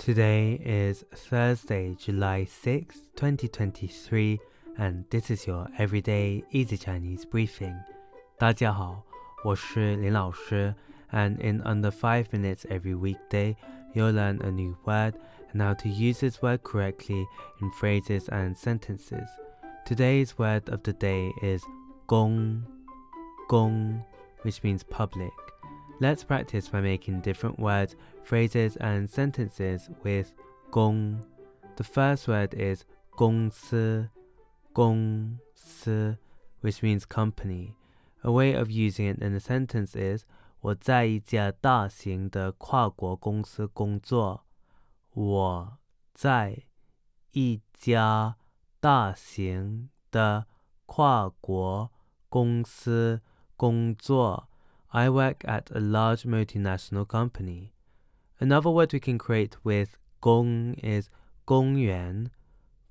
Today is Thursday, July 6, 2023, and this is your everyday easy Chinese briefing. 大家好，我是林老师, and in under 5 minutes every weekday, you'll learn a new word and how to use this word correctly in phrases and sentences. Today's word of the day is gong, gong, which means public. Let's practice by making different words, phrases, and sentences with gong. The first word is 公司,公司, which means company. A way of using it in a sentence is 我在一家大型的跨国公司工作。我在一家大型的跨国公司工作。 I work at a large multinational company. Another word we can create with gong is 公园,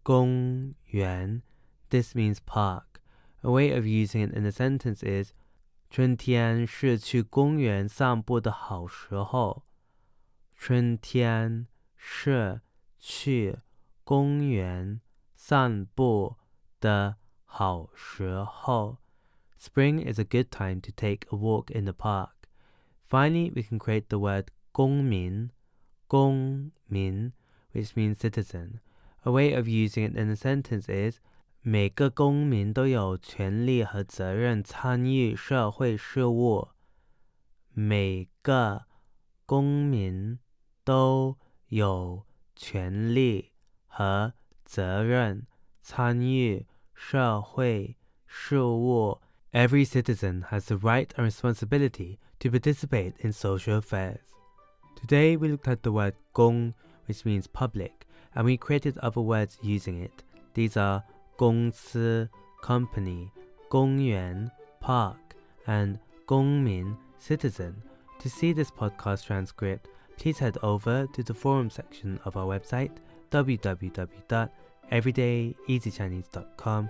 公园. This means park. A way of using it in a sentence is 春天是去公园散步的好时候。春天是去公园散步的好时候。 Spring is a good time to take a walk in the park. Finally, we can create the word 公民,公民, which means citizen. A way of using it in a sentence is 每个公民都有权利和责任参与社会事务。每个公民都有权利和责任参与社会事务。 Every citizen has the right and responsibility to participate in social affairs. Today we looked at the word gong, which means public, and we created other words using it. These are 公司 company, 公园 park, and 公民 citizen. To see this podcast transcript, please head over to the forum section of our website www.everydayeasychinese.com